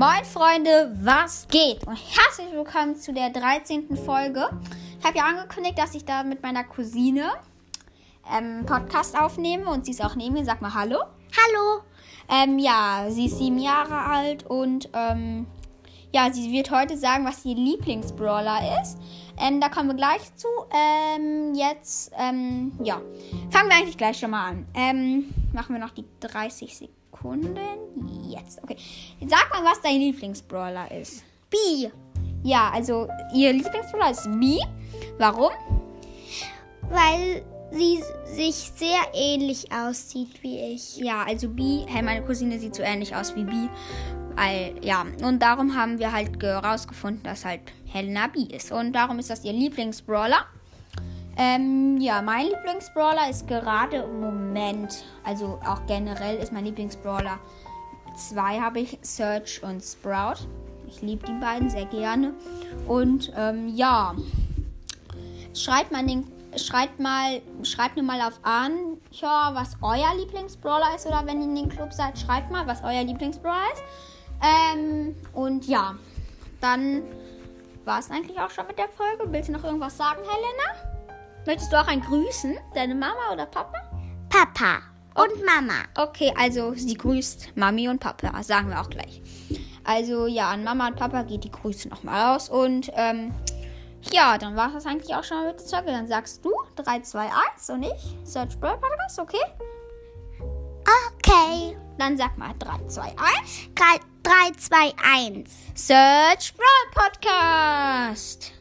Moin Freunde, was geht? Und herzlich willkommen zu der 13. Folge. Ich habe ja angekündigt, dass ich da mit meiner Cousine ähm, Podcast aufnehme und sie ist auch neben mir. Sag mal Hallo. Hallo. Ähm, ja, sie ist sieben Jahre alt und ähm, ja, sie wird heute sagen, was ihr Lieblingsbrawler ist. Ähm, da kommen wir gleich zu. Ähm, jetzt, ähm, ja, fangen wir eigentlich gleich schon mal an. Machen wir noch die 30 Sekunden. Jetzt, okay. Sag mal, was dein Lieblingsbrawler ist. B. Ja, also ihr Lieblingsbrawler ist B. Warum? Weil sie sich sehr ähnlich aussieht wie ich. Ja, also B, hey, meine Cousine sieht so ähnlich aus wie B. Weil, ja, und darum haben wir halt herausgefunden, dass halt Helena B ist. Und darum ist das ihr Lieblingsbrawler. Ähm, ja, mein Lieblingsbrawler ist gerade im Moment, also auch generell ist mein Lieblingsbrawler. Zwei habe ich, Search und Sprout. Ich liebe die beiden sehr gerne. Und ähm, ja, schreibt mal, den, schreibt mal, schreibt mir mal auf an, ja, was euer Lieblingsbrawler ist oder wenn ihr in den Club seid, schreibt mal, was euer Lieblingsbrawler ist. Ähm, und ja, dann war es eigentlich auch schon mit der Folge. Willst du noch irgendwas sagen, Helena? Möchtest du auch ein grüßen? Deine Mama oder Papa? Papa und Mama. Okay, also sie grüßt Mami und Papa, sagen wir auch gleich. Also ja, an Mama und Papa geht die Grüße nochmal raus. Und ähm, ja, dann war es das eigentlich auch schon mal mit der Folge. Dann sagst du 3, 2, 1 und ich Search Brawl Podcast, okay? Okay. Dann sag mal 3, 2, 1. 3, 3 2, 1. Search Brawl Podcast.